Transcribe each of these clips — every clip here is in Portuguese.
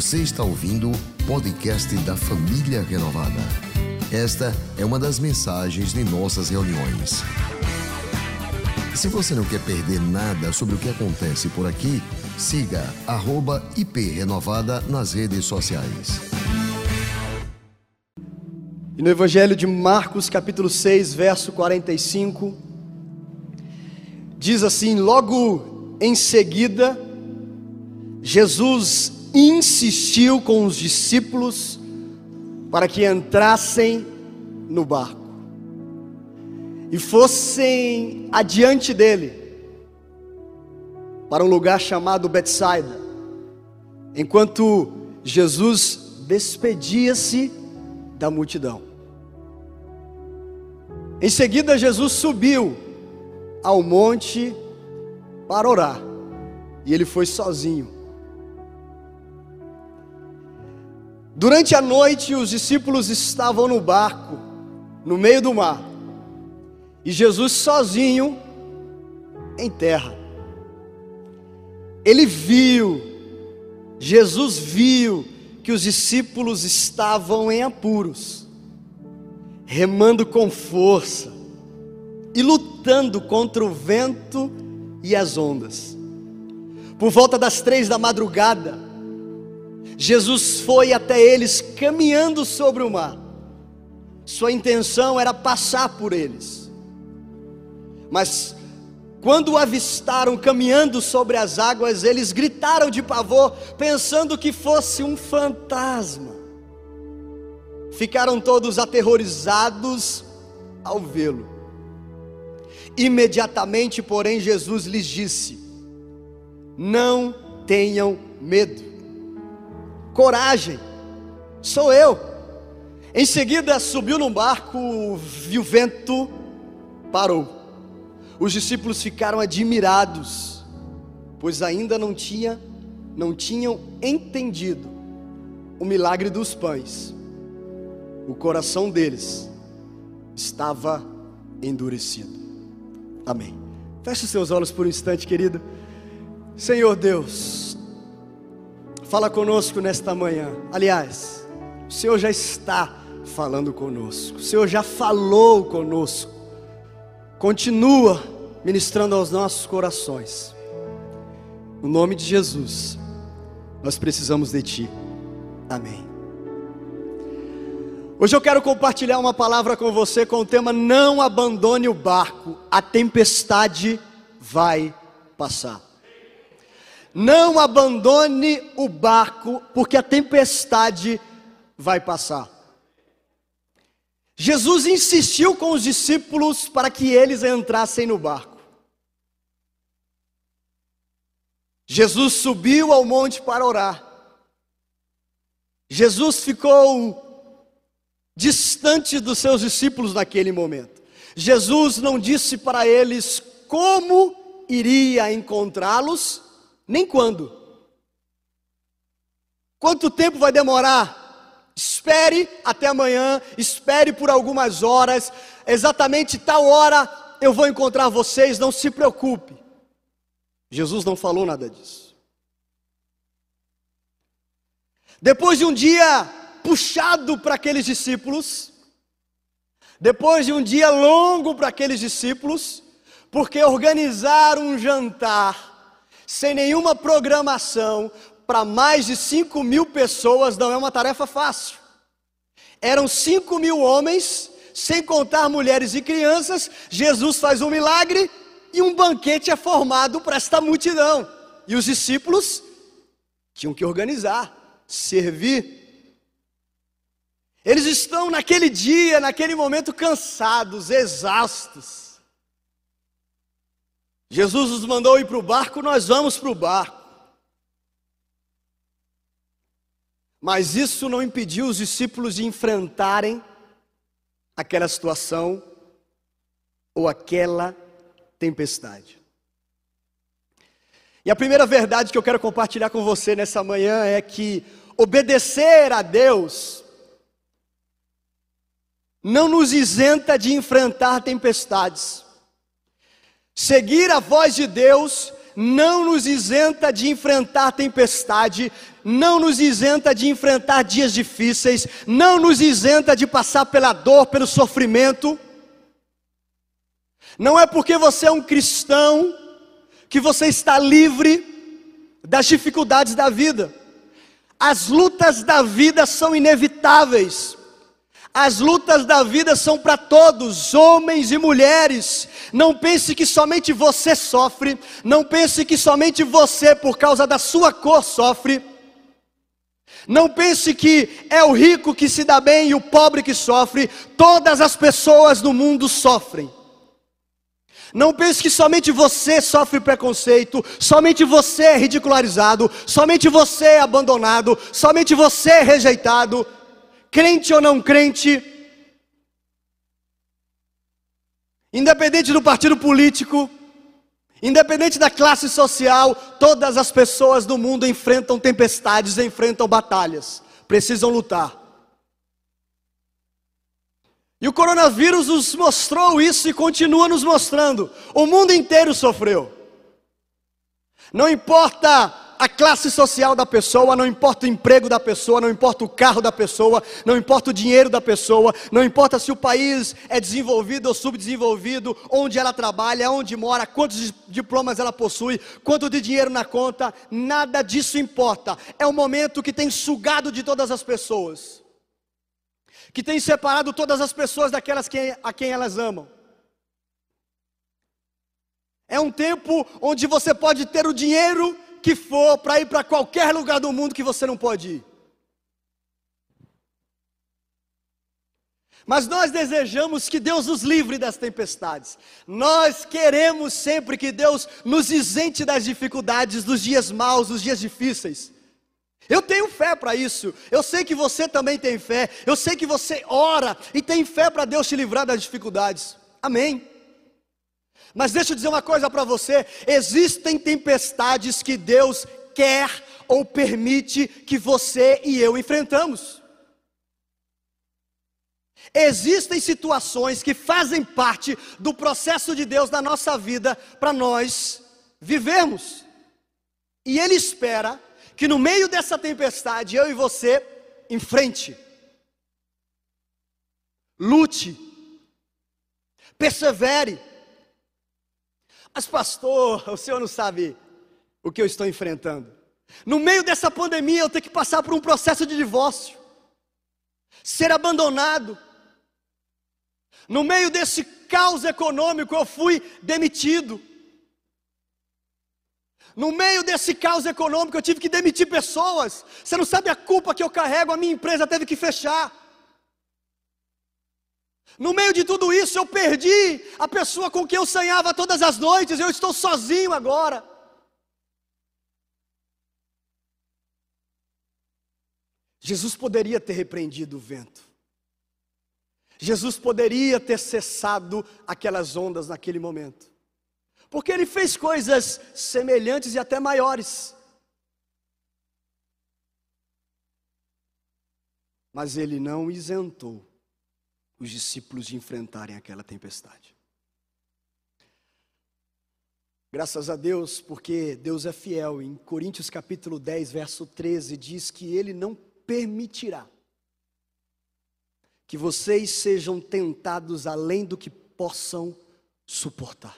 Você está ouvindo o podcast da Família Renovada. Esta é uma das mensagens de nossas reuniões. Se você não quer perder nada sobre o que acontece por aqui, siga @iprenovada nas redes sociais. E no Evangelho de Marcos, capítulo 6, verso 45, diz assim: Logo em seguida, Jesus insistiu com os discípulos para que entrassem no barco e fossem adiante dele para um lugar chamado Betsaida, enquanto Jesus despedia-se da multidão. Em seguida, Jesus subiu ao monte para orar, e ele foi sozinho. Durante a noite, os discípulos estavam no barco, no meio do mar, e Jesus sozinho em terra. Ele viu, Jesus viu que os discípulos estavam em apuros, remando com força e lutando contra o vento e as ondas. Por volta das três da madrugada, Jesus foi até eles caminhando sobre o mar. Sua intenção era passar por eles. Mas quando o avistaram caminhando sobre as águas, eles gritaram de pavor, pensando que fosse um fantasma. Ficaram todos aterrorizados ao vê-lo. Imediatamente, porém, Jesus lhes disse: Não tenham medo, coragem, sou eu. Em seguida, subiu num barco e o vento parou. Os discípulos ficaram admirados, pois ainda não tinha não tinham entendido o milagre dos pães. O coração deles estava endurecido. Amém. Feche seus olhos por um instante, querido. Senhor Deus, fala conosco nesta manhã. Aliás, o Senhor já está falando conosco. O Senhor já falou conosco continua ministrando aos nossos corações. No nome de Jesus, nós precisamos de Ti. Amém. Hoje eu quero compartilhar uma palavra com você com o tema Não abandone o barco, a tempestade vai passar. Não abandone o barco, porque a tempestade vai passar. Jesus insistiu com os discípulos para que eles entrassem no barco. Jesus subiu ao monte para orar. Jesus ficou distante dos seus discípulos naquele momento. Jesus não disse para eles como iria encontrá-los, nem quando. Quanto tempo vai demorar Espere até amanhã, espere por algumas horas, exatamente tal hora eu vou encontrar vocês, não se preocupe. Jesus não falou nada disso. Depois de um dia puxado para aqueles discípulos, depois de um dia longo para aqueles discípulos, porque organizar um jantar sem nenhuma programação, para mais de 5 mil pessoas não é uma tarefa fácil. Eram 5 mil homens, sem contar mulheres e crianças. Jesus faz um milagre e um banquete é formado para esta multidão. E os discípulos tinham que organizar, servir. Eles estão naquele dia, naquele momento cansados, exaustos. Jesus nos mandou ir para o barco, nós vamos para o barco. Mas isso não impediu os discípulos de enfrentarem aquela situação ou aquela tempestade. E a primeira verdade que eu quero compartilhar com você nessa manhã é que obedecer a Deus não nos isenta de enfrentar tempestades. Seguir a voz de Deus não nos isenta de enfrentar tempestade, não nos isenta de enfrentar dias difíceis, não nos isenta de passar pela dor, pelo sofrimento. Não é porque você é um cristão que você está livre das dificuldades da vida. As lutas da vida são inevitáveis. As lutas da vida são para todos, homens e mulheres. Não pense que somente você sofre, não pense que somente você, por causa da sua cor, sofre. Não pense que é o rico que se dá bem e o pobre que sofre, todas as pessoas do mundo sofrem. Não pense que somente você sofre preconceito, somente você é ridicularizado, somente você é abandonado, somente você é rejeitado crente ou não crente, independente do partido político, independente da classe social, todas as pessoas do mundo enfrentam tempestades, enfrentam batalhas, precisam lutar. E o coronavírus nos mostrou isso e continua nos mostrando. O mundo inteiro sofreu. Não importa a classe social da pessoa, não importa o emprego da pessoa, não importa o carro da pessoa, não importa o dinheiro da pessoa, não importa se o país é desenvolvido ou subdesenvolvido, onde ela trabalha, onde mora, quantos diplomas ela possui, quanto de dinheiro na conta, nada disso importa. É um momento que tem sugado de todas as pessoas, que tem separado todas as pessoas daquelas que, a quem elas amam. É um tempo onde você pode ter o dinheiro que for para ir para qualquer lugar do mundo que você não pode ir. Mas nós desejamos que Deus nos livre das tempestades. Nós queremos sempre que Deus nos isente das dificuldades, dos dias maus, dos dias difíceis. Eu tenho fé para isso. Eu sei que você também tem fé. Eu sei que você ora e tem fé para Deus te livrar das dificuldades. Amém. Mas deixa eu dizer uma coisa para você: existem tempestades que Deus quer ou permite que você e eu enfrentamos. Existem situações que fazem parte do processo de Deus na nossa vida para nós vivermos. E Ele espera que no meio dessa tempestade eu e você enfrente, lute, persevere mas, pastor, o senhor não sabe o que eu estou enfrentando. No meio dessa pandemia, eu tenho que passar por um processo de divórcio, ser abandonado. No meio desse caos econômico, eu fui demitido. No meio desse caos econômico, eu tive que demitir pessoas. Você não sabe a culpa que eu carrego, a minha empresa teve que fechar. No meio de tudo isso, eu perdi a pessoa com quem eu sonhava todas as noites, eu estou sozinho agora. Jesus poderia ter repreendido o vento. Jesus poderia ter cessado aquelas ondas naquele momento. Porque ele fez coisas semelhantes e até maiores. Mas ele não isentou os discípulos enfrentarem aquela tempestade. Graças a Deus, porque Deus é fiel. Em Coríntios capítulo 10, verso 13, diz que Ele não permitirá que vocês sejam tentados além do que possam suportar.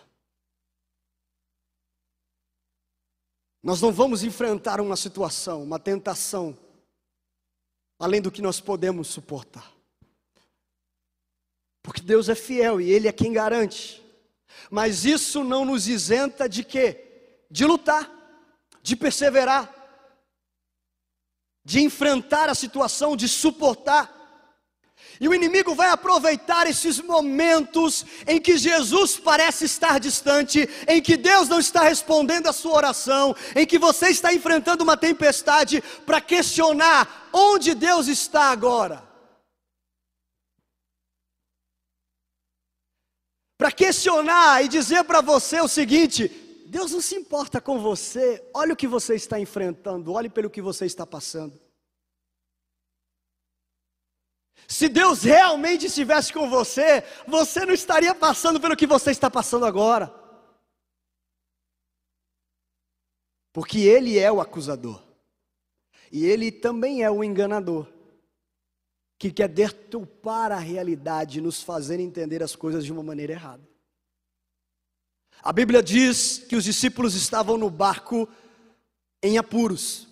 Nós não vamos enfrentar uma situação, uma tentação, além do que nós podemos suportar. Porque Deus é fiel e Ele é quem garante. Mas isso não nos isenta de quê? De lutar, de perseverar, de enfrentar a situação, de suportar. E o inimigo vai aproveitar esses momentos em que Jesus parece estar distante, em que Deus não está respondendo a sua oração, em que você está enfrentando uma tempestade, para questionar onde Deus está agora. Para questionar e dizer para você o seguinte: Deus não se importa com você, olha o que você está enfrentando, olhe pelo que você está passando. Se Deus realmente estivesse com você, você não estaria passando pelo que você está passando agora. Porque ele é o acusador. E ele também é o enganador. Que quer deturpar a realidade nos fazer entender as coisas de uma maneira errada. A Bíblia diz que os discípulos estavam no barco em apuros.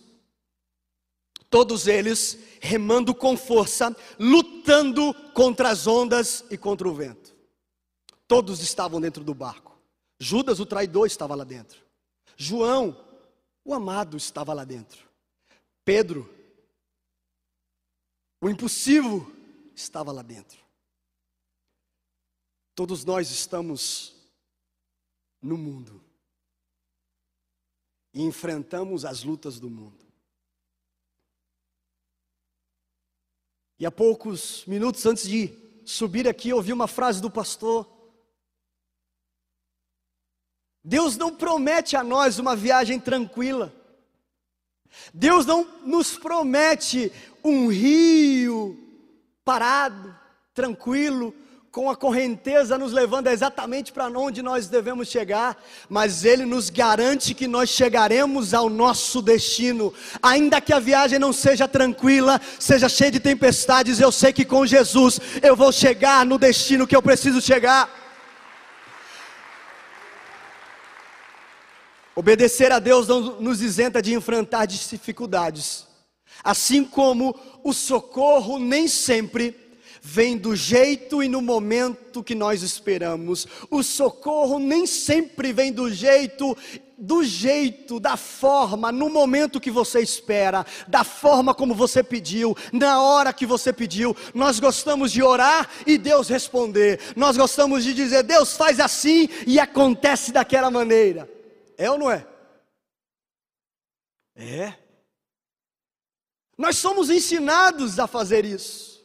Todos eles remando com força, lutando contra as ondas e contra o vento. Todos estavam dentro do barco. Judas, o traidor, estava lá dentro. João, o amado, estava lá dentro. Pedro, o impossível, estava lá dentro. Todos nós estamos no mundo e enfrentamos as lutas do mundo. E há poucos minutos antes de subir aqui, ouvi uma frase do pastor. Deus não promete a nós uma viagem tranquila. Deus não nos promete um rio parado, tranquilo, com a correnteza nos levando exatamente para onde nós devemos chegar, mas Ele nos garante que nós chegaremos ao nosso destino, ainda que a viagem não seja tranquila, seja cheia de tempestades, eu sei que com Jesus eu vou chegar no destino que eu preciso chegar. Obedecer a Deus não nos isenta de enfrentar dificuldades, assim como o socorro nem sempre vem do jeito e no momento que nós esperamos. O socorro nem sempre vem do jeito, do jeito, da forma, no momento que você espera, da forma como você pediu, na hora que você pediu. Nós gostamos de orar e Deus responder. Nós gostamos de dizer, Deus faz assim e acontece daquela maneira. É ou não é? É. Nós somos ensinados a fazer isso.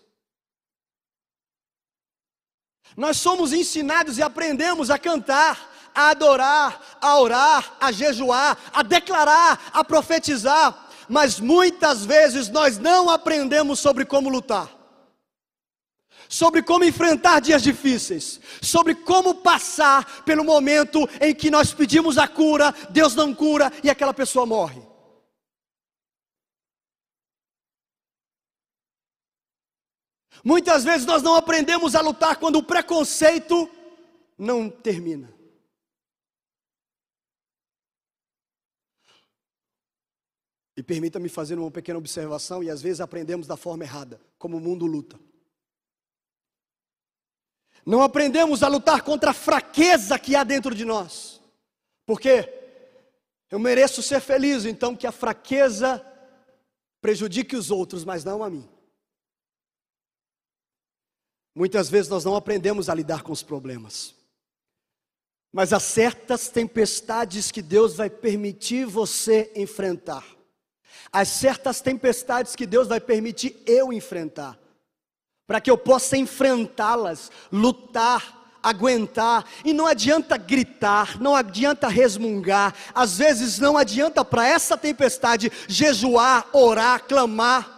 Nós somos ensinados e aprendemos a cantar, a adorar, a orar, a jejuar, a declarar, a profetizar, mas muitas vezes nós não aprendemos sobre como lutar, sobre como enfrentar dias difíceis, sobre como passar pelo momento em que nós pedimos a cura, Deus não cura e aquela pessoa morre. Muitas vezes nós não aprendemos a lutar quando o preconceito não termina. E permita-me fazer uma pequena observação, e às vezes aprendemos da forma errada, como o mundo luta. Não aprendemos a lutar contra a fraqueza que há dentro de nós. Porque eu mereço ser feliz, então que a fraqueza prejudique os outros, mas não a mim. Muitas vezes nós não aprendemos a lidar com os problemas. Mas há certas tempestades que Deus vai permitir você enfrentar. Há certas tempestades que Deus vai permitir eu enfrentar. Para que eu possa enfrentá-las, lutar, aguentar. E não adianta gritar, não adianta resmungar. Às vezes não adianta para essa tempestade jejuar, orar, clamar.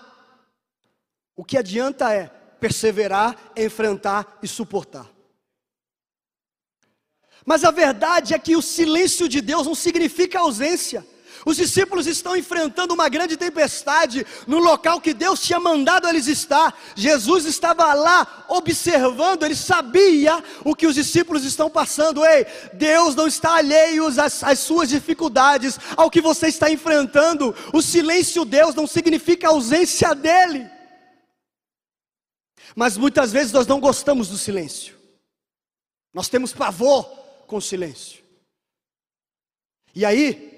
O que adianta é perseverar, enfrentar e suportar. Mas a verdade é que o silêncio de Deus não significa ausência. Os discípulos estão enfrentando uma grande tempestade no local que Deus tinha mandado eles estar. Jesus estava lá observando, ele sabia o que os discípulos estão passando. Ei, Deus não está alheio às, às suas dificuldades, ao que você está enfrentando. O silêncio de Deus não significa ausência dele. Mas muitas vezes nós não gostamos do silêncio. Nós temos pavor com o silêncio. E aí,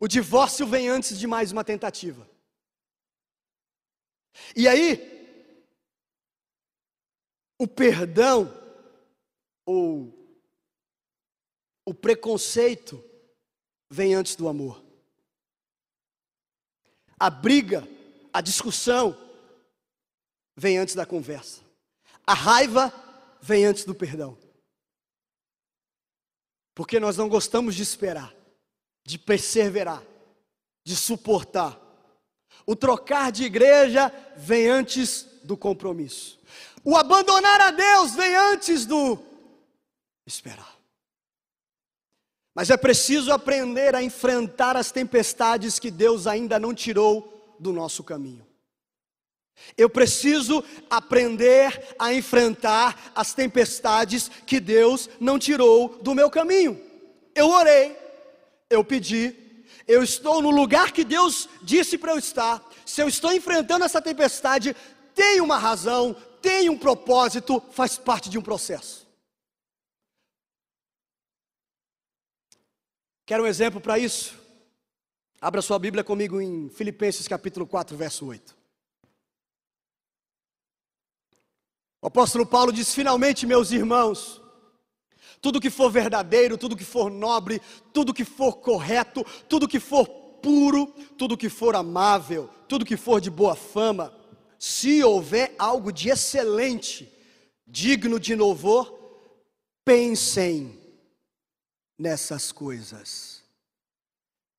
o divórcio vem antes de mais uma tentativa. E aí, o perdão ou o preconceito vem antes do amor. A briga, a discussão, vem antes da conversa. A raiva vem antes do perdão. Porque nós não gostamos de esperar, de perseverar, de suportar. O trocar de igreja vem antes do compromisso. O abandonar a Deus vem antes do esperar. Mas é preciso aprender a enfrentar as tempestades que Deus ainda não tirou do nosso caminho. Eu preciso aprender a enfrentar as tempestades que Deus não tirou do meu caminho. Eu orei, eu pedi, eu estou no lugar que Deus disse para eu estar. Se eu estou enfrentando essa tempestade, tem uma razão, tem um propósito, faz parte de um processo. Quer um exemplo para isso? Abra sua Bíblia comigo em Filipenses capítulo 4, verso 8. O apóstolo Paulo diz: finalmente, meus irmãos, tudo que for verdadeiro, tudo que for nobre, tudo que for correto, tudo que for puro, tudo que for amável, tudo que for de boa fama, se houver algo de excelente, digno de louvor, pensem nessas coisas.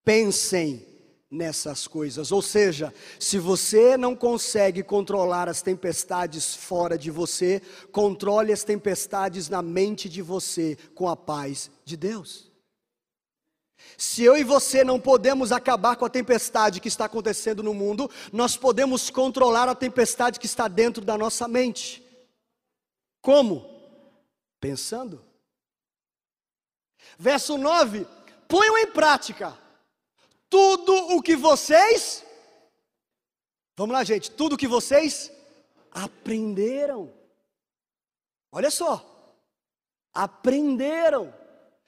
Pensem nessas coisas. Ou seja, se você não consegue controlar as tempestades fora de você, controle as tempestades na mente de você com a paz de Deus. Se eu e você não podemos acabar com a tempestade que está acontecendo no mundo, nós podemos controlar a tempestade que está dentro da nossa mente. Como? Pensando. Verso 9: ponham em prática tudo o que vocês, vamos lá, gente, tudo o que vocês aprenderam. Olha só, aprenderam,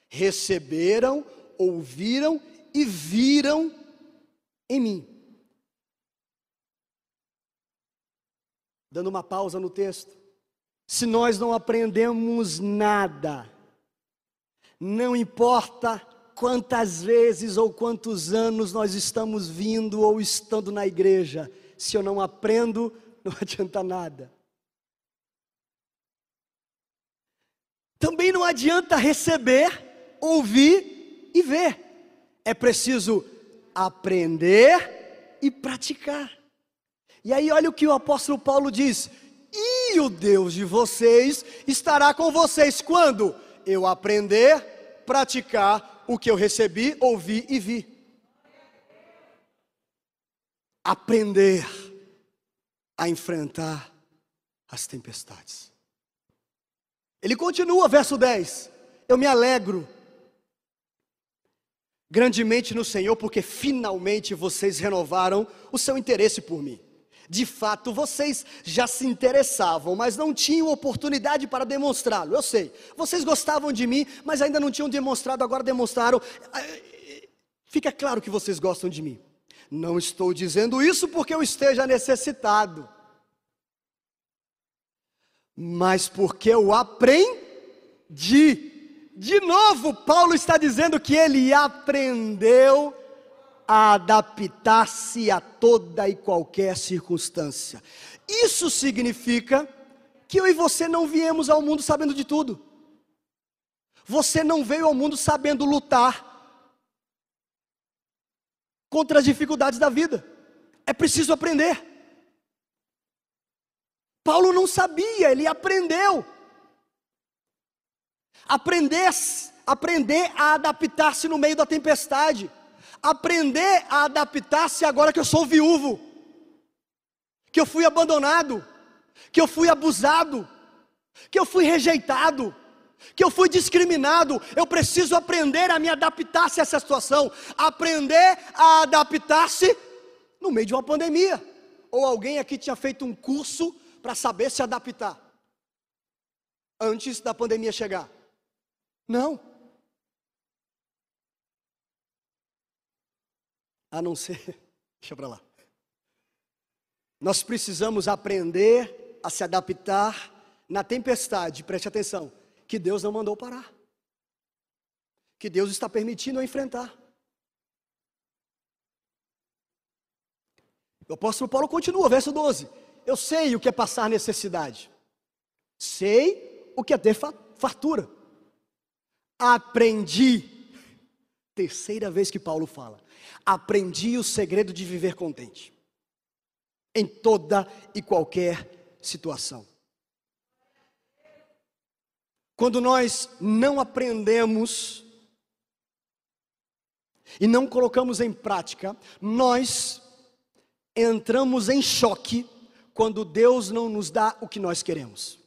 receberam, ouviram e viram em mim. Dando uma pausa no texto. Se nós não aprendemos nada, não importa quantas vezes ou quantos anos nós estamos vindo ou estando na igreja, se eu não aprendo, não adianta nada. Também não adianta receber, ouvir e ver. É preciso aprender e praticar. E aí, olha o que o apóstolo Paulo diz: E o Deus de vocês estará com vocês quando eu aprender, praticar o que eu recebi, ouvi e vi. Aprender a enfrentar as tempestades. Ele continua, verso 10: Eu me alegro grandemente no Senhor, porque finalmente vocês renovaram o seu interesse por mim. De fato, vocês já se interessavam, mas não tinham oportunidade para demonstrá-lo. Eu sei, vocês gostavam de mim, mas ainda não tinham demonstrado, agora demonstraram. Fica claro que vocês gostam de mim. Não estou dizendo isso porque eu esteja necessitado, mas porque eu aprendi. De novo, Paulo está dizendo que ele aprendeu a adaptar-se a toda e qualquer circunstância. Isso significa que eu e você não viemos ao mundo sabendo de tudo. Você não veio ao mundo sabendo lutar contra as dificuldades da vida. É preciso aprender. Paulo não sabia, ele aprendeu. Aprender, aprender a adaptar-se no meio da tempestade aprender a adaptar-se agora que eu sou viúvo, que eu fui abandonado, que eu fui abusado, que eu fui rejeitado, que eu fui discriminado. Eu preciso aprender a me adaptar-se a essa situação, aprender a adaptar-se no meio de uma pandemia. Ou alguém aqui tinha feito um curso para saber se adaptar antes da pandemia chegar? Não. A não ser. Deixa para lá. Nós precisamos aprender a se adaptar na tempestade, preste atenção, que Deus não mandou parar, que Deus está permitindo eu enfrentar. O apóstolo Paulo continua, verso 12: Eu sei o que é passar necessidade, sei o que é ter fartura, aprendi. Terceira vez que Paulo fala, aprendi o segredo de viver contente em toda e qualquer situação. Quando nós não aprendemos e não colocamos em prática, nós entramos em choque quando Deus não nos dá o que nós queremos.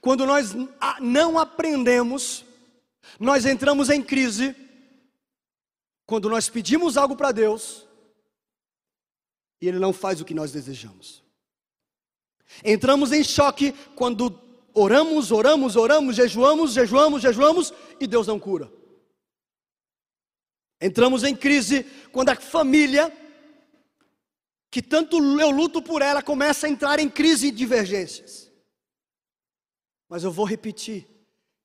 Quando nós não aprendemos, nós entramos em crise. Quando nós pedimos algo para Deus e Ele não faz o que nós desejamos. Entramos em choque quando oramos, oramos, oramos, jejuamos, jejuamos, jejuamos e Deus não cura. Entramos em crise quando a família, que tanto eu luto por ela, começa a entrar em crise e divergências. Mas eu vou repetir: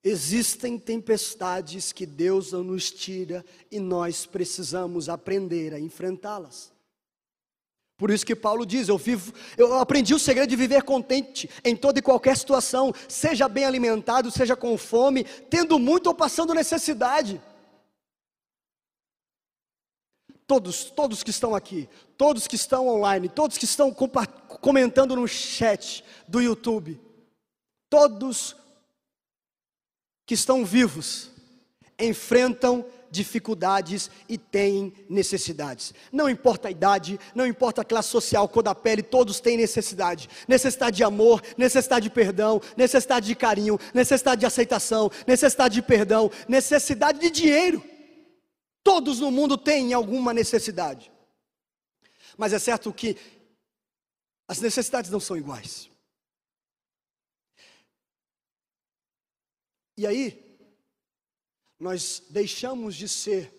existem tempestades que Deus não nos tira e nós precisamos aprender a enfrentá-las. Por isso que Paulo diz: eu vivo, eu aprendi o segredo de viver contente em toda e qualquer situação, seja bem alimentado, seja com fome, tendo muito ou passando necessidade. Todos, todos que estão aqui, todos que estão online, todos que estão comentando no chat do YouTube, todos que estão vivos enfrentam dificuldades e têm necessidades. Não importa a idade, não importa a classe social, cor da pele, todos têm necessidade. Necessidade de amor, necessidade de perdão, necessidade de carinho, necessidade de aceitação, necessidade de perdão, necessidade de dinheiro. Todos no mundo têm alguma necessidade. Mas é certo que as necessidades não são iguais. E aí, nós deixamos de ser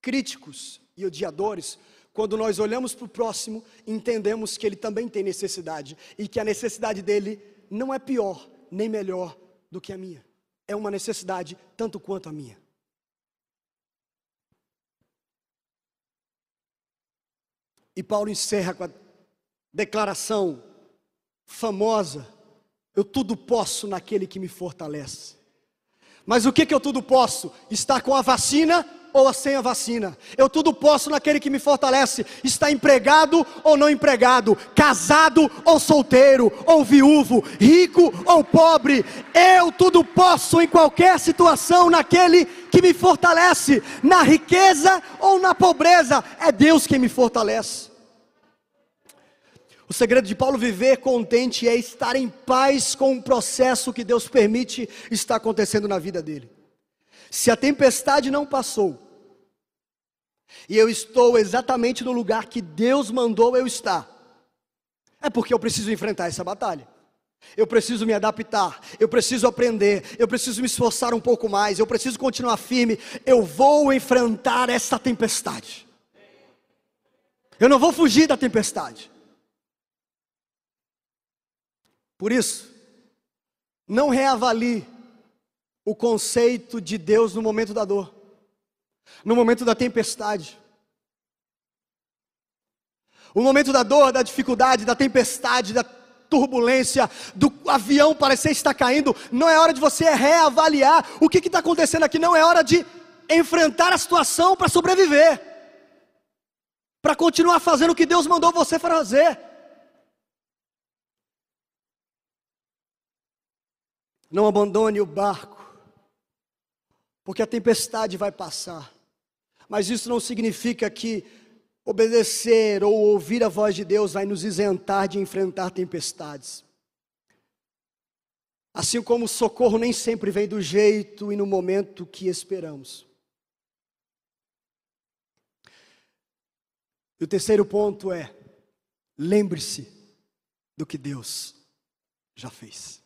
críticos e odiadores quando nós olhamos para o próximo entendemos que ele também tem necessidade e que a necessidade dele não é pior nem melhor do que a minha. É uma necessidade tanto quanto a minha. E Paulo encerra com a declaração famosa: Eu tudo posso naquele que me fortalece. Mas o que, que eu tudo posso? Estar com a vacina ou sem a vacina. Eu tudo posso naquele que me fortalece. Está empregado ou não empregado, casado ou solteiro, ou viúvo, rico ou pobre. Eu tudo posso em qualquer situação naquele que me fortalece, na riqueza ou na pobreza. É Deus quem me fortalece. O segredo de Paulo viver contente é estar em paz com o processo que Deus permite estar acontecendo na vida dele. Se a tempestade não passou, e eu estou exatamente no lugar que Deus mandou eu estar, é porque eu preciso enfrentar essa batalha. Eu preciso me adaptar, eu preciso aprender, eu preciso me esforçar um pouco mais, eu preciso continuar firme. Eu vou enfrentar essa tempestade. Eu não vou fugir da tempestade. Por isso, não reavalie o conceito de Deus no momento da dor, no momento da tempestade. O momento da dor, da dificuldade, da tempestade, da turbulência, do avião parecer estar caindo, não é hora de você reavaliar o que está acontecendo aqui, não é hora de enfrentar a situação para sobreviver, para continuar fazendo o que Deus mandou você fazer. Não abandone o barco, porque a tempestade vai passar. Mas isso não significa que obedecer ou ouvir a voz de Deus vai nos isentar de enfrentar tempestades. Assim como o socorro nem sempre vem do jeito e no momento que esperamos. E o terceiro ponto é: lembre-se do que Deus já fez.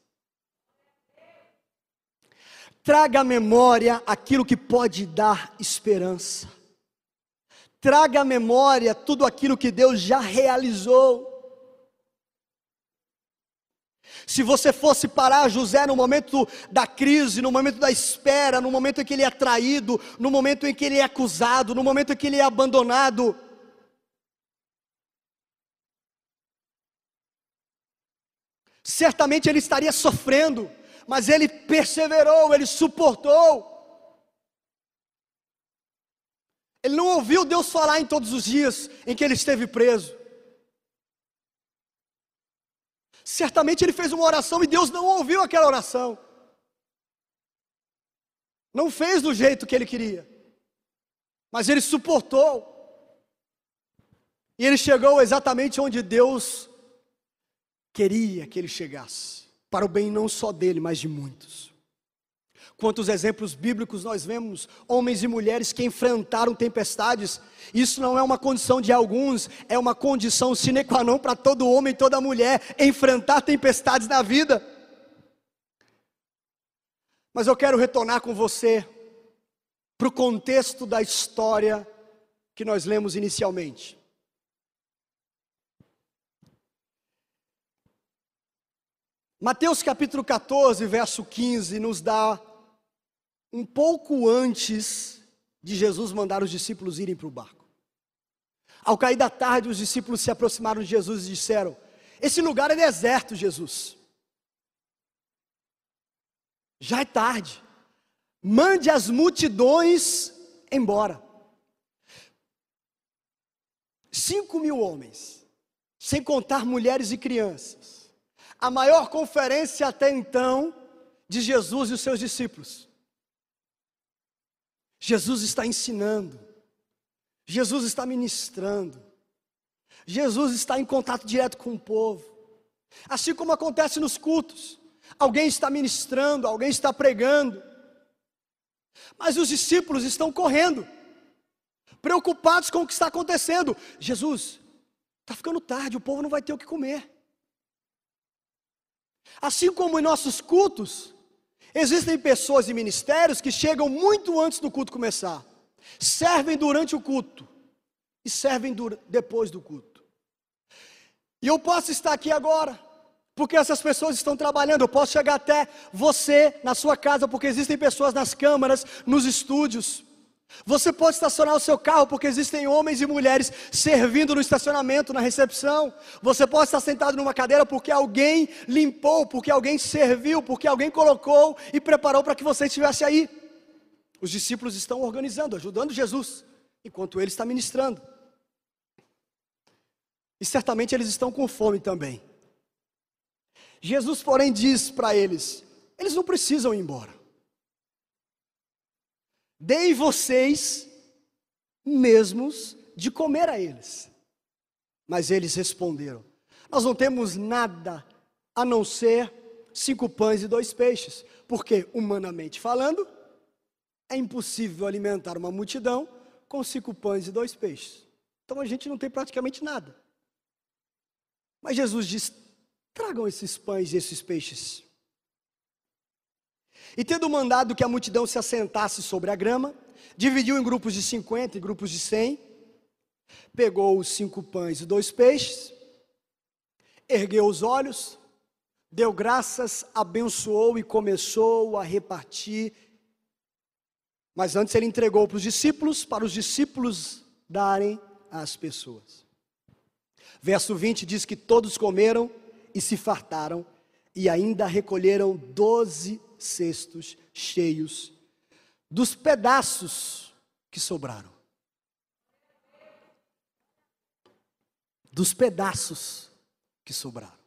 Traga à memória aquilo que pode dar esperança. Traga à memória tudo aquilo que Deus já realizou. Se você fosse parar José no momento da crise, no momento da espera, no momento em que ele é traído, no momento em que ele é acusado, no momento em que ele é abandonado, certamente ele estaria sofrendo mas ele perseverou, ele suportou. Ele não ouviu Deus falar em todos os dias em que ele esteve preso. Certamente ele fez uma oração e Deus não ouviu aquela oração. Não fez do jeito que ele queria. Mas ele suportou. E ele chegou exatamente onde Deus queria que ele chegasse, para o bem não só dele, mas de muitos. Quantos exemplos bíblicos nós vemos, homens e mulheres que enfrentaram tempestades, isso não é uma condição de alguns, é uma condição sine qua non para todo homem e toda mulher, enfrentar tempestades na vida. Mas eu quero retornar com você para o contexto da história que nós lemos inicialmente. Mateus capítulo 14, verso 15, nos dá um pouco antes de Jesus mandar os discípulos irem para o barco. Ao cair da tarde, os discípulos se aproximaram de Jesus e disseram: Esse lugar é deserto, Jesus. Já é tarde. Mande as multidões embora. Cinco mil homens, sem contar mulheres e crianças. A maior conferência até então de Jesus e os seus discípulos. Jesus está ensinando, Jesus está ministrando, Jesus está em contato direto com o povo, assim como acontece nos cultos. Alguém está ministrando, alguém está pregando, mas os discípulos estão correndo, preocupados com o que está acontecendo. Jesus, está ficando tarde, o povo não vai ter o que comer. Assim como em nossos cultos, Existem pessoas e ministérios que chegam muito antes do culto começar, servem durante o culto e servem depois do culto. E eu posso estar aqui agora, porque essas pessoas estão trabalhando. Eu posso chegar até você na sua casa, porque existem pessoas nas câmaras, nos estúdios. Você pode estacionar o seu carro porque existem homens e mulheres servindo no estacionamento, na recepção. Você pode estar sentado numa cadeira porque alguém limpou, porque alguém serviu, porque alguém colocou e preparou para que você estivesse aí. Os discípulos estão organizando, ajudando Jesus, enquanto ele está ministrando. E certamente eles estão com fome também. Jesus, porém, diz para eles: eles não precisam ir embora. Dei vocês mesmos de comer a eles. Mas eles responderam: Nós não temos nada a não ser cinco pães e dois peixes, porque, humanamente falando, é impossível alimentar uma multidão com cinco pães e dois peixes. Então a gente não tem praticamente nada. Mas Jesus diz: tragam esses pães e esses peixes. E tendo mandado que a multidão se assentasse sobre a grama, dividiu em grupos de 50 e grupos de 100, pegou os cinco pães e dois peixes, ergueu os olhos, deu graças, abençoou e começou a repartir. Mas antes ele entregou para os discípulos, para os discípulos darem às pessoas. Verso 20 diz que todos comeram e se fartaram, e ainda recolheram doze cestos cheios dos pedaços que sobraram. Dos pedaços que sobraram.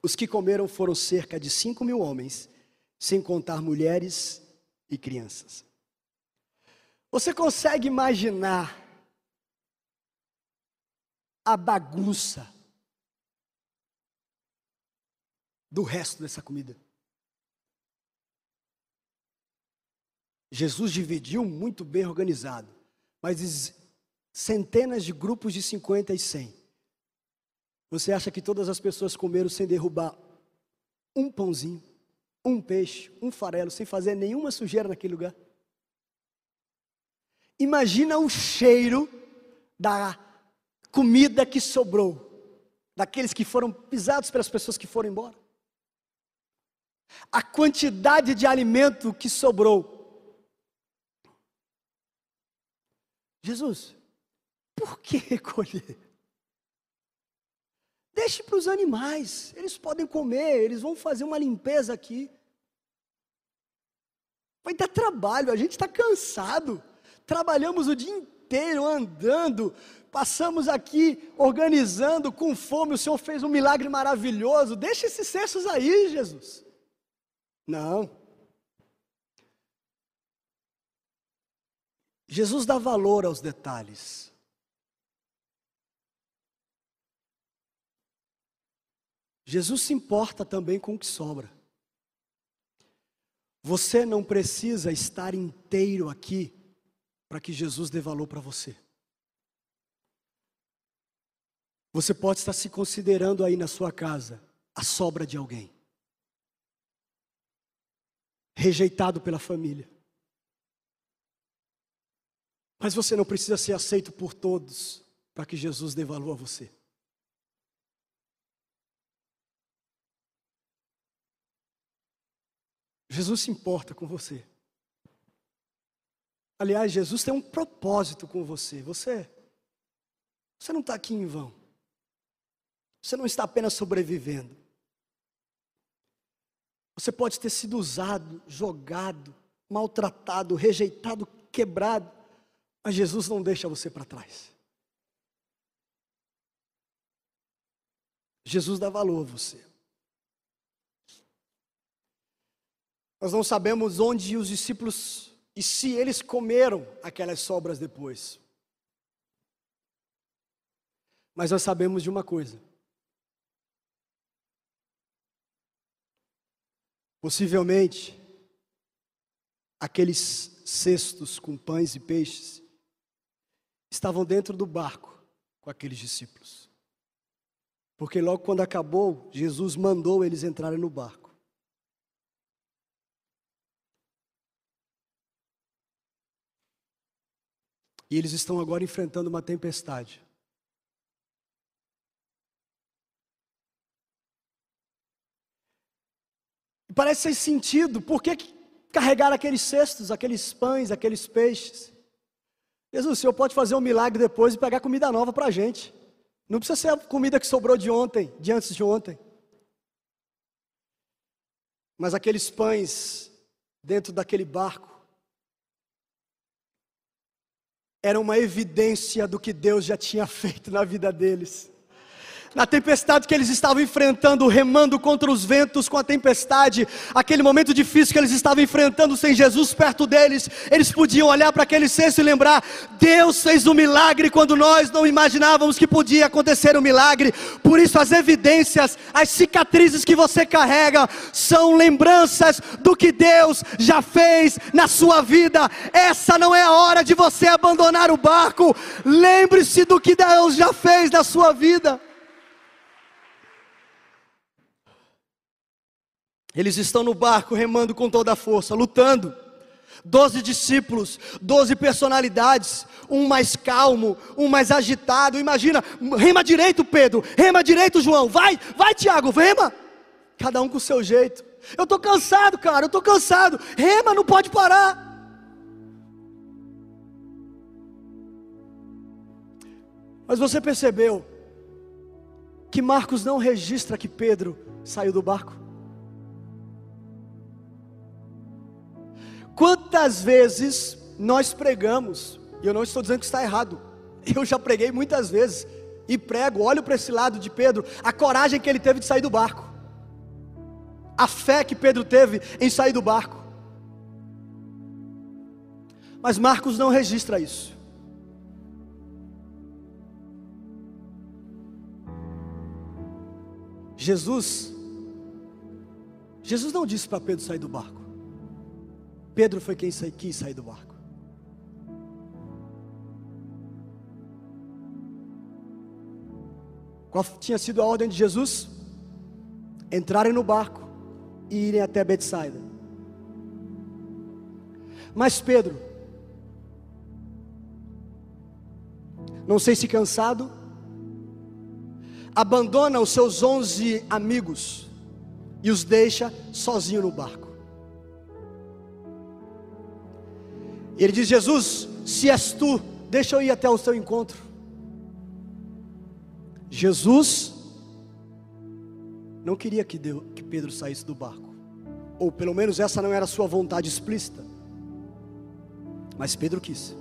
Os que comeram foram cerca de cinco mil homens, sem contar mulheres e crianças. Você consegue imaginar a bagunça do resto dessa comida? Jesus dividiu muito bem organizado, mas centenas de grupos de 50 e 100. Você acha que todas as pessoas comeram sem derrubar um pãozinho, um peixe, um farelo, sem fazer nenhuma sujeira naquele lugar? Imagina o cheiro da comida que sobrou, daqueles que foram pisados pelas pessoas que foram embora. A quantidade de alimento que sobrou. Jesus, por que recolher? Deixe para os animais, eles podem comer, eles vão fazer uma limpeza aqui. Vai dar trabalho, a gente está cansado. Trabalhamos o dia inteiro andando, passamos aqui organizando com fome. O Senhor fez um milagre maravilhoso. Deixa esses cestos aí, Jesus. Não. Jesus dá valor aos detalhes. Jesus se importa também com o que sobra. Você não precisa estar inteiro aqui para que Jesus dê valor para você. Você pode estar se considerando aí na sua casa a sobra de alguém, rejeitado pela família. Mas você não precisa ser aceito por todos para que Jesus dê valor a você. Jesus se importa com você. Aliás, Jesus tem um propósito com você. Você, você não está aqui em vão. Você não está apenas sobrevivendo. Você pode ter sido usado, jogado, maltratado, rejeitado, quebrado, mas Jesus não deixa você para trás. Jesus dá valor a você. Nós não sabemos onde os discípulos e se eles comeram aquelas sobras depois. Mas nós sabemos de uma coisa. Possivelmente, aqueles cestos com pães e peixes estavam dentro do barco com aqueles discípulos. Porque logo quando acabou, Jesus mandou eles entrarem no barco. E eles estão agora enfrentando uma tempestade. Parece sem sentido, por que carregar aqueles cestos, aqueles pães, aqueles peixes? Jesus, o Senhor pode fazer um milagre depois e pegar comida nova para a gente. Não precisa ser a comida que sobrou de ontem, de antes de ontem. Mas aqueles pães dentro daquele barco era uma evidência do que Deus já tinha feito na vida deles na tempestade que eles estavam enfrentando, remando contra os ventos com a tempestade, aquele momento difícil que eles estavam enfrentando sem Jesus perto deles, eles podiam olhar para aquele cesto e lembrar: Deus fez um milagre quando nós não imaginávamos que podia acontecer um milagre. Por isso, as evidências, as cicatrizes que você carrega, são lembranças do que Deus já fez na sua vida. Essa não é a hora de você abandonar o barco. Lembre-se do que Deus já fez na sua vida. Eles estão no barco remando com toda a força, lutando. Doze discípulos, doze personalidades, um mais calmo, um mais agitado. Imagina, rema direito, Pedro, rema direito, João. Vai, vai, Tiago, rema. Cada um com o seu jeito. Eu estou cansado, cara, eu estou cansado. Rema, não pode parar. Mas você percebeu que Marcos não registra que Pedro saiu do barco? Quantas vezes nós pregamos, e eu não estou dizendo que está errado, eu já preguei muitas vezes, e prego, olho para esse lado de Pedro, a coragem que ele teve de sair do barco, a fé que Pedro teve em sair do barco. Mas Marcos não registra isso. Jesus, Jesus não disse para Pedro sair do barco. Pedro foi quem quis sair do barco. Qual tinha sido a ordem de Jesus? Entrarem no barco e irem até Betsaida. Mas Pedro, não sei se cansado, abandona os seus onze amigos e os deixa sozinho no barco. Ele diz: Jesus, se és tu, deixa eu ir até o seu encontro. Jesus não queria que, Deus, que Pedro saísse do barco, ou pelo menos essa não era a sua vontade explícita, mas Pedro quis.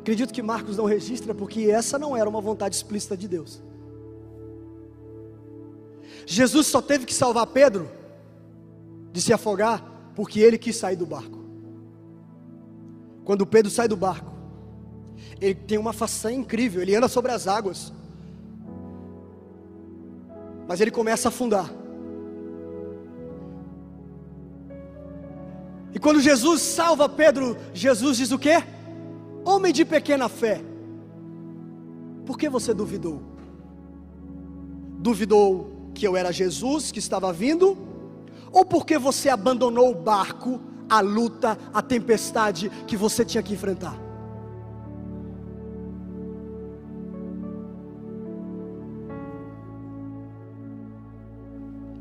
Acredito que Marcos não registra porque essa não era uma vontade explícita de Deus. Jesus só teve que salvar Pedro de se afogar porque ele quis sair do barco. Quando Pedro sai do barco, ele tem uma façanha incrível, ele anda sobre as águas. Mas ele começa a afundar. E quando Jesus salva Pedro, Jesus diz o quê? Homem de pequena fé. Por que você duvidou? Duvidou que eu era Jesus que estava vindo? Ou porque você abandonou o barco, a luta, a tempestade que você tinha que enfrentar?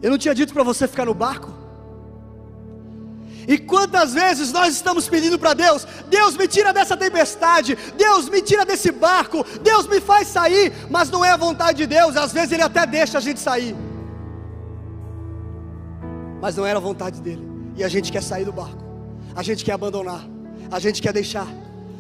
Eu não tinha dito para você ficar no barco? E quantas vezes nós estamos pedindo para Deus: Deus me tira dessa tempestade, Deus me tira desse barco, Deus me faz sair, mas não é a vontade de Deus, às vezes Ele até deixa a gente sair, mas não era a vontade dEle, e a gente quer sair do barco, a gente quer abandonar, a gente quer deixar,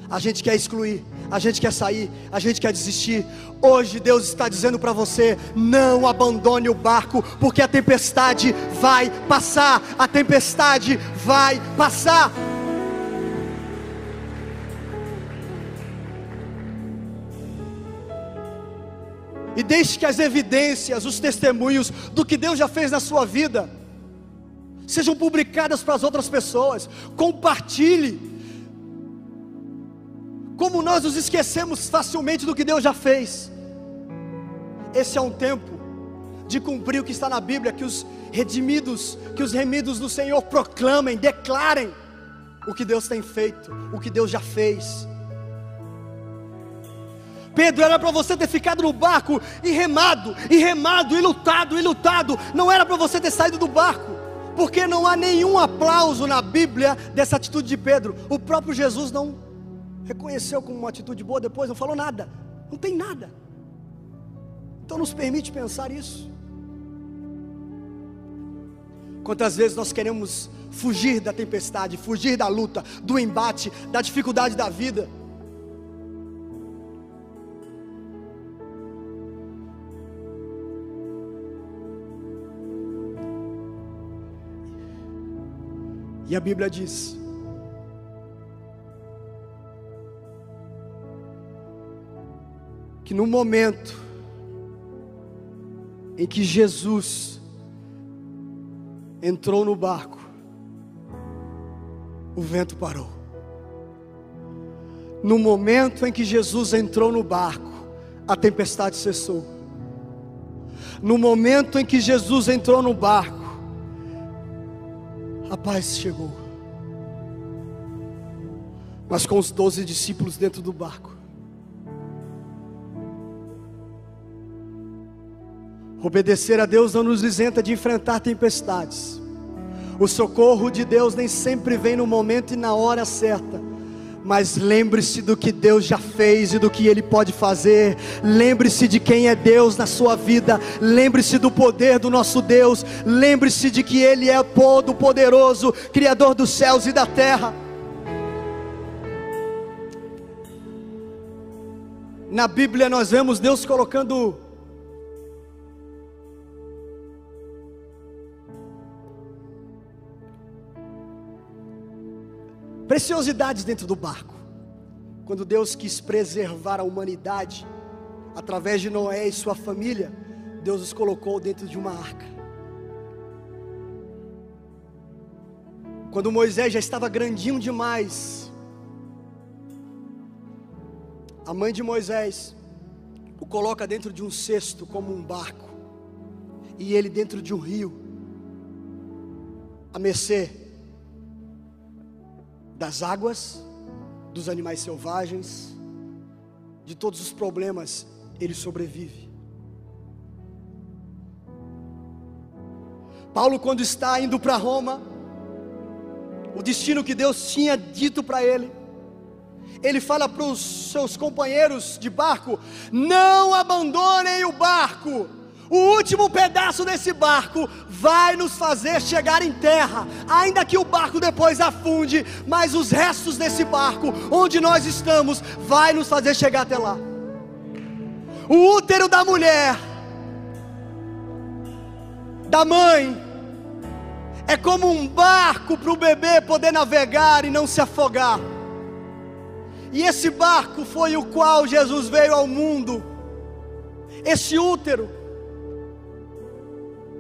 a gente quer excluir, a gente quer sair, a gente quer desistir. Hoje Deus está dizendo para você: não abandone o barco, porque a tempestade vai passar, a tempestade vai passar. E deixe que as evidências, os testemunhos do que Deus já fez na sua vida, sejam publicadas para as outras pessoas. Compartilhe como nós nos esquecemos facilmente do que Deus já fez. Esse é um tempo de cumprir o que está na Bíblia, que os redimidos, que os remidos do Senhor proclamem, declarem o que Deus tem feito, o que Deus já fez. Pedro, era para você ter ficado no barco e remado, e remado, e lutado, e lutado. Não era para você ter saído do barco, porque não há nenhum aplauso na Bíblia dessa atitude de Pedro. O próprio Jesus não reconheceu como uma atitude boa, depois não falou nada, não tem nada. Então nos permite pensar isso. Quantas vezes nós queremos fugir da tempestade, fugir da luta, do embate, da dificuldade da vida. E a Bíblia diz: que no momento em que Jesus entrou no barco, o vento parou. No momento em que Jesus entrou no barco, a tempestade cessou. No momento em que Jesus entrou no barco, paz chegou. Mas com os doze discípulos dentro do barco, Obedecer a Deus não nos isenta de enfrentar tempestades. O socorro de Deus nem sempre vem no momento e na hora certa. Mas lembre-se do que Deus já fez e do que Ele pode fazer. Lembre-se de quem é Deus na sua vida. Lembre-se do poder do nosso Deus. Lembre-se de que Ele é todo poderoso, Criador dos céus e da terra. Na Bíblia nós vemos Deus colocando preciosidades dentro do barco. Quando Deus quis preservar a humanidade, através de Noé e sua família, Deus os colocou dentro de uma arca. Quando Moisés já estava grandinho demais, a mãe de Moisés o coloca dentro de um cesto como um barco, e ele dentro de um rio, a mercê das águas, dos animais selvagens, de todos os problemas, ele sobrevive. Paulo, quando está indo para Roma, o destino que Deus tinha dito para ele, ele fala para os seus companheiros de barco: não abandonem o barco o último pedaço desse barco vai nos fazer chegar em terra, ainda que o barco depois afunde, mas os restos desse barco, onde nós estamos, vai nos fazer chegar até lá. O útero da mulher, da mãe, é como um barco para o bebê poder navegar e não se afogar. E esse barco foi o qual Jesus veio ao mundo. Esse útero.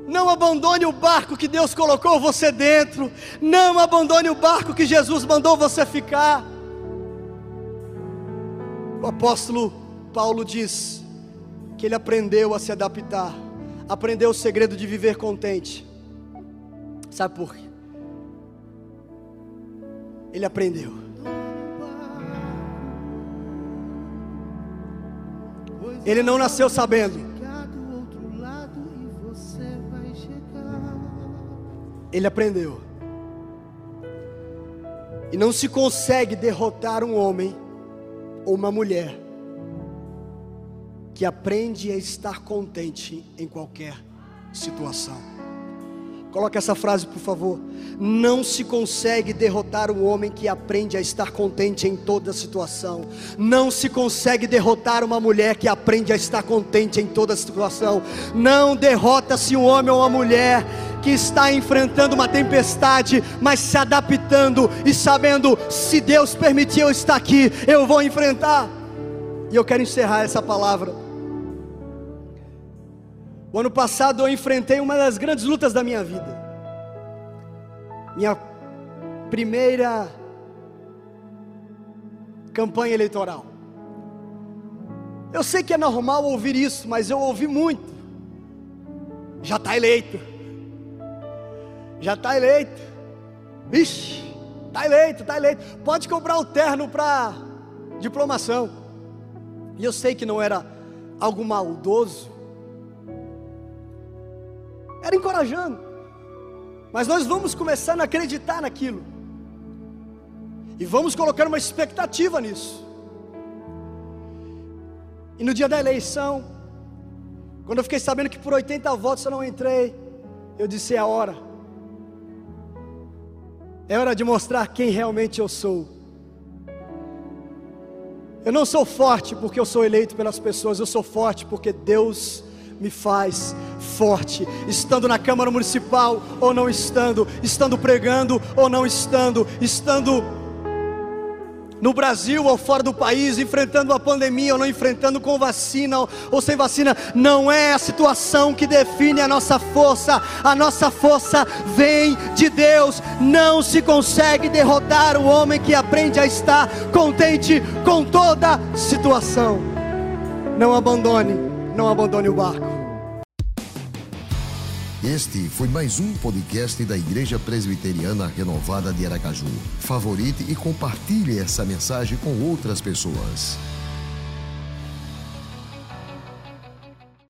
Não abandone o barco que Deus colocou você dentro. Não abandone o barco que Jesus mandou você ficar. O apóstolo Paulo diz que ele aprendeu a se adaptar, aprendeu o segredo de viver contente. Sabe por quê? Ele aprendeu. Ele não nasceu sabendo. Ele aprendeu. E não se consegue derrotar um homem ou uma mulher que aprende a estar contente em qualquer situação. Coloque essa frase, por favor. Não se consegue derrotar um homem que aprende a estar contente em toda situação. Não se consegue derrotar uma mulher que aprende a estar contente em toda situação. Não derrota-se um homem ou uma mulher que está enfrentando uma tempestade, mas se adaptando e sabendo: se Deus permitir eu estar aqui, eu vou enfrentar. E eu quero encerrar essa palavra o ano passado eu enfrentei uma das grandes lutas da minha vida. Minha primeira campanha eleitoral. Eu sei que é normal ouvir isso, mas eu ouvi muito. Já está eleito. Já está eleito. Vixe, está eleito, está eleito. Pode comprar o terno para diplomação. E eu sei que não era algo maldoso era encorajando. Mas nós vamos começando a acreditar naquilo. E vamos colocar uma expectativa nisso. E no dia da eleição, quando eu fiquei sabendo que por 80 votos eu não entrei, eu disse: é a hora. É hora de mostrar quem realmente eu sou. Eu não sou forte porque eu sou eleito pelas pessoas, eu sou forte porque Deus me faz forte, estando na Câmara Municipal ou não estando, estando pregando ou não estando, estando no Brasil ou fora do país, enfrentando a pandemia ou não enfrentando com vacina ou sem vacina, não é a situação que define a nossa força, a nossa força vem de Deus, não se consegue derrotar o homem que aprende a estar contente com toda situação. Não abandone não abandone o barco. Este foi mais um podcast da Igreja Presbiteriana Renovada de Aracaju. Favorite e compartilhe essa mensagem com outras pessoas.